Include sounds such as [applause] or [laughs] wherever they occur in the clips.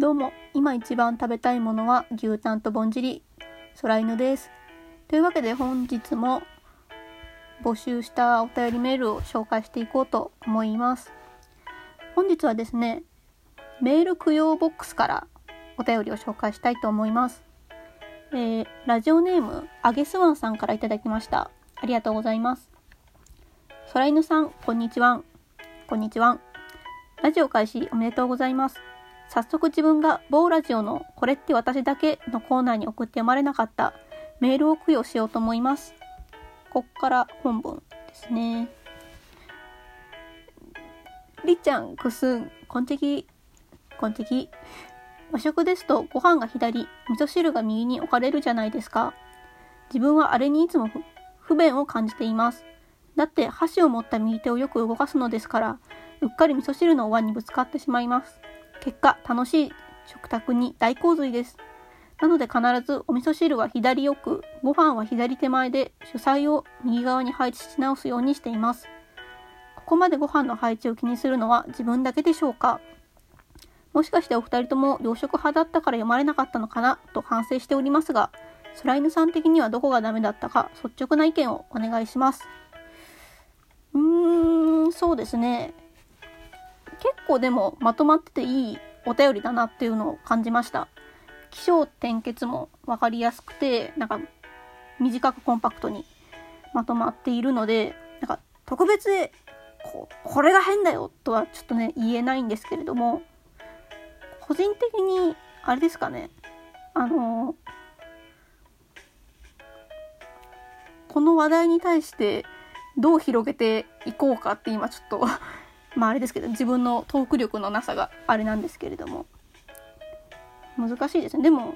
どうも、今一番食べたいものは牛タンとぼんじり、空犬です。というわけで本日も募集したお便りメールを紹介していこうと思います。本日はですね、メール供養ボックスからお便りを紹介したいと思います。えー、ラジオネーム、あげすわんさんからいただきました。ありがとうございます。空犬さん、こんにちは。こんにちは。ラジオ開始おめでとうございます。早速自分が某ラジオのこれって私だけのコーナーに送って読まれなかったメールを供養しようと思います。こっから本文ですね。りっちゃん、くすん、こんちき、こんちき。和食ですとご飯が左、味噌汁が右に置かれるじゃないですか。自分はあれにいつも不便を感じています。だって箸を持った右手をよく動かすのですから、うっかり味噌汁のお椀にぶつかってしまいます。結果、楽しい食卓に大洪水です。なので必ずお味噌汁は左奥、ご飯は左手前で主菜を右側に配置し直すようにしています。ここまでご飯の配置を気にするのは自分だけでしょうか？もしかしてお二人とも洋食派だったから読まれなかったのかな？と反省しておりますが、空犬さん的にはどこがダメだったか？率直な意見をお願いします。うーん、そうですね。構でもまとまってていいお便りだなっていうのを感じました。気象転結も分かりやすくて、なんか短くコンパクトにまとまっているので、なんか特別でここれが変だよとはちょっとね言えないんですけれども、個人的にあれですかね、あのこの話題に対してどう広げていこうかって今ちょっとまああれですけど自分のトーク力のなさがあれなんですけれども。難しいですね。でも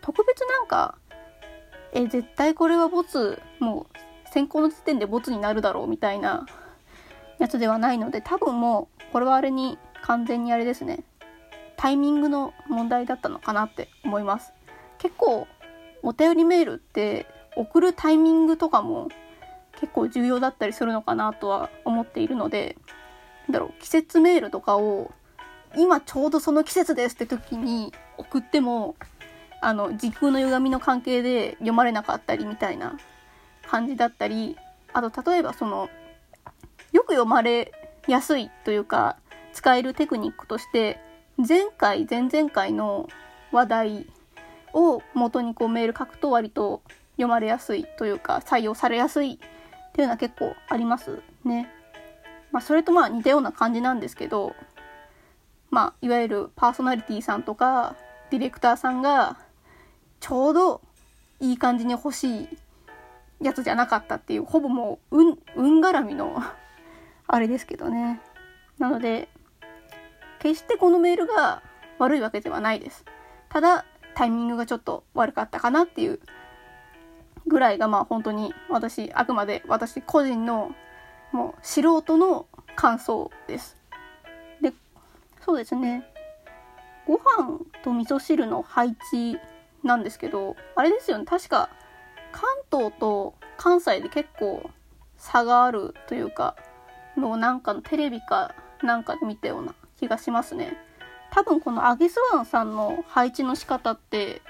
特別なんかえ絶対これはボツもう先行の時点でボツになるだろうみたいなやつではないので多分もうこれはあれに完全にあれですね。タイミングの問題だったのかなって思います。結構お便りメールって送るタイミングとかも結構重要だったりするのかなとは思っているのでだろう季節メールとかを今ちょうどその季節ですって時に送ってもあの時空の歪みの関係で読まれなかったりみたいな感じだったりあと例えばそのよく読まれやすいというか使えるテクニックとして前回前々回の話題を元にこうメール書くと割と読まれやすいというか採用されやすいっていうのは結構ありますね。まあそれとまあ似たような感じなんですけどまあいわゆるパーソナリティさんとかディレクターさんがちょうどいい感じに欲しいやつじゃなかったっていうほぼもう運運絡みのあれですけどね。なので決してこのメールが悪いわけではないです。ただタイミングがちょっと悪かったかなっていうぐらいがまあ本当に私あくまで私個人のもう素人の感想です。でそうですねご飯と味噌汁の配置なんですけどあれですよね確か関東と関西で結構差があるというかのなんかのテレビかなんかで見たような気がしますね。多分このアゲスワンさんの配置の仕方って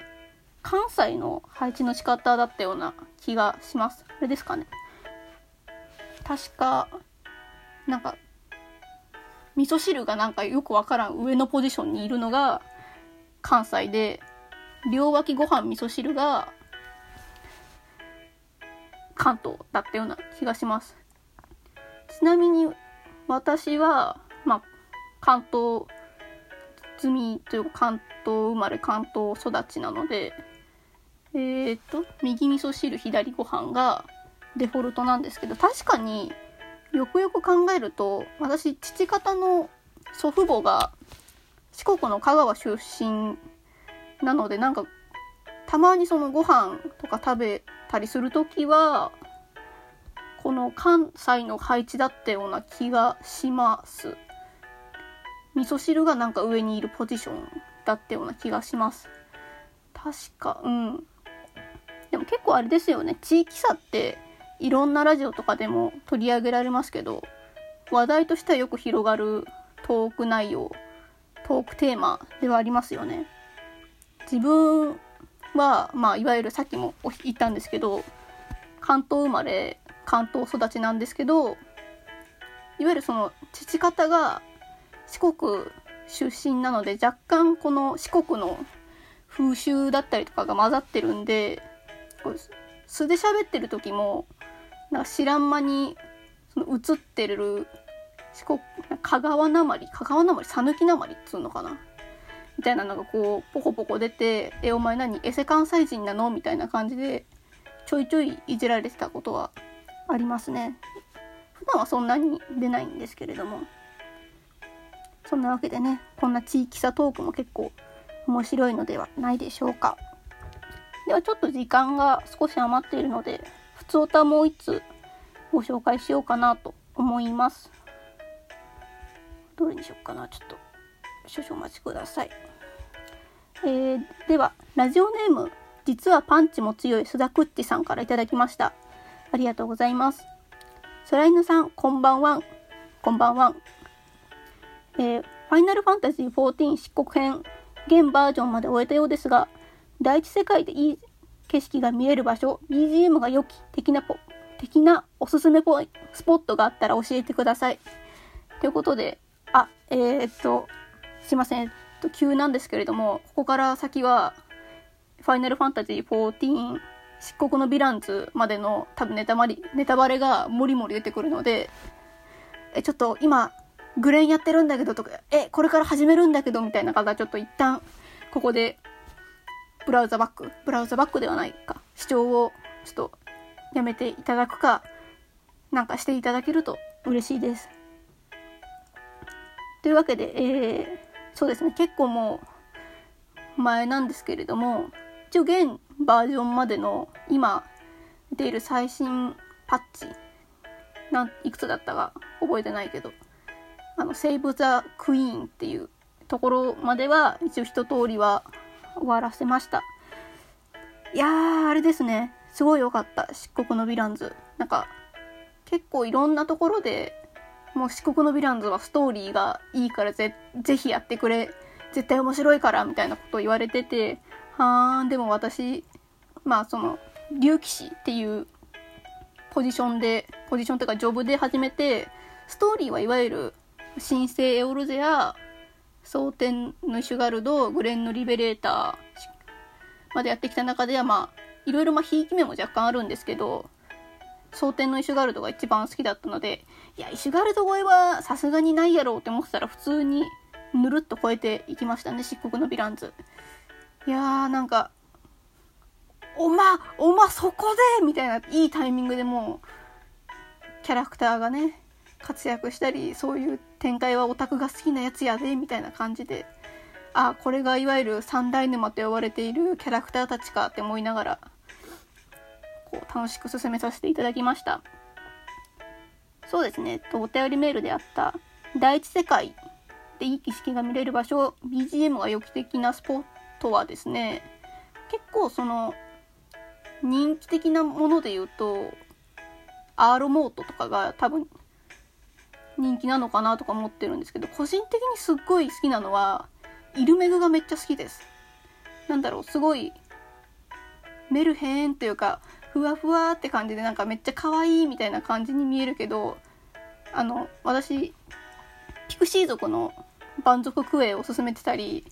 関西の配置の仕方だったような気がします。あれですかね。確か、なんか、味噌汁がなんかよくわからん上のポジションにいるのが関西で、両脇ご飯味噌汁が関東だったような気がします。ちなみに私は、まあ、関東済みというか関東生まれ関東育ちなので、えー、っと、右味噌汁、左ご飯がデフォルトなんですけど、確かによくよく考えると、私、父方の祖父母が四国の香川出身なので、なんか、たまにそのご飯とか食べたりするときは、この関西の配置だったような気がします。味噌汁がなんか上にいるポジションだったような気がします。確か、うん。でも結構あれですよね。地域差っていろんなラジオとかでも取り上げられますけど、話題としてはよく広がるトーク内容、トークテーマではありますよね。自分は、まあ、いわゆるさっきも言ったんですけど関東生まれ関東育ちなんですけどいわゆるその父方が四国出身なので若干この四国の風習だったりとかが混ざってるんで素で喋ってる時もなんか知らん間にその映ってる四国香川なまり香川なまり讃岐なまりっつうのかな？みたいなのがこうポコポコ出て「えお前何？エセ関西人なの?」みたいな感じでちょいちょいいじられてたことはありますね。普段はそんなに出ないんですけれども。そんなわけでねこんな地域差トークも結構面白いのではないでしょうか。ではちょっと時間が少し余っているので普通歌もう一つご紹介しようかなと思います。どれにしようかな。ちょっと少々お待ちください、えー、ではラジオネーム実はパンチも強い須田くっちさんから頂きました。ありがとうございます。空犬さんこんばんはこんばんはえー、ファイナルファンタジー14漆黒編現バージョンまで終えたようですが第一世界でいい景色が見える場所 BGM が良き的なポ的なおすすめポイスポットがあったら教えてください。ということであえー、っとすいません、えっと、急なんですけれどもここから先はファイナルファンタジー14漆黒のヴィランズまでの多分ネタバレネタバレがもりもり出てくるのでえちょっと今グレーンやってるんだけどとか、え、これから始めるんだけどみたいな方ちょっと一旦、ここで、ブラウザバック、ブラウザバックではないか、視聴をちょっとやめていただくか、なんかしていただけると嬉しいです。というわけで、えー、そうですね、結構もう前なんですけれども、一応現バージョンまでの今出ている最新パッチ、なんいくつだったか覚えてないけど、あの、セーブ・ザ・クイーンっていうところまでは一応一通りは終わらせました。いやー、あれですね。すごい良かった。漆黒のヴィランズ。なんか、結構いろんなところで、もう漆黒のヴィランズはストーリーがいいからぜ、ぜひやってくれ。絶対面白いから、みたいなことを言われてて、はー、でも私、まあその、竜騎士っていうポジションで、ポジションというかジョブで始めて、ストーリーはいわゆる新生エオルゼア蒼天のシュガルドグレンのリベレーターまでやってきた中ではまあいろいろまあひいき目も若干あるんですけど蒼天のイシュガルドが一番好きだったのでいやイシュガルド超えはさすがにないやろうって思ってたら普通にぬるっと超えていきましたね漆黒のヴィランズ。いやーなんかおまおまそこでみたいないいタイミングでもうキャラクターがね活躍したりそういう展開はオタクが好きなやつやでみたいな感じであこれがいわゆる三大沼と呼ばれているキャラクターたちかって思いながらこう楽しく進めさせていただきました。そうですね。お便りメールであった第一世界でいい景色が見れる場所 BGM が予期的なスポットはですね結構その人気的なもので言うとアーロモートとかが多分人気なのかなとか思ってるんですけど個人的にすっごい好きなのはイルメグがめっちゃ好きです。なんだろうすごいメルヘンというかふわふわって感じでなんかめっちゃ可愛いみたいな感じに見えるけどあの私ピクシー族の蛮族クエを進めてたり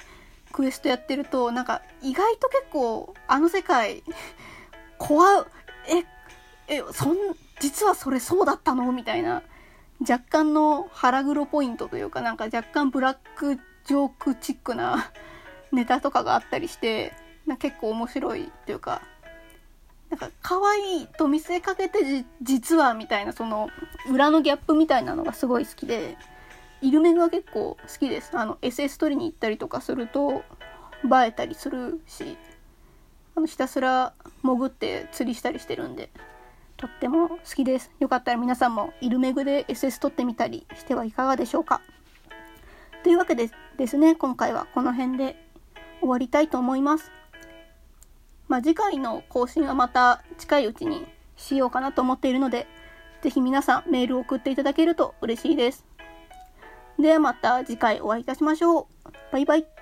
クエストやってるとなんか意外と結構あの世界 [laughs] 怖ええそん実はそれそうだったの？みたいな。若干の腹黒ポイントというかなんか若干ブラックジョークチックな [laughs] ネタとかがあったりしてな結構面白いというかなんか可愛いと見せかけて実はみたいなその裏のギャップみたいなのがすごい好きでイルメグは結構好きです。あの SS 取りに行ったりとかすると映えたりするしあのひたすら潜って釣りしたりしてるんで。とっても好きです。よかったら皆さんもイルメグで SS 撮ってみたりしてはいかがでしょうか。というわけでですね、今回はこの辺で終わりたいと思います。まあ、次回の更新はまた近いうちにしようかなと思っているので、ぜひ皆さんメールを送っていただけると嬉しいです。ではまた次回お会いいたしましょう。バイバイ。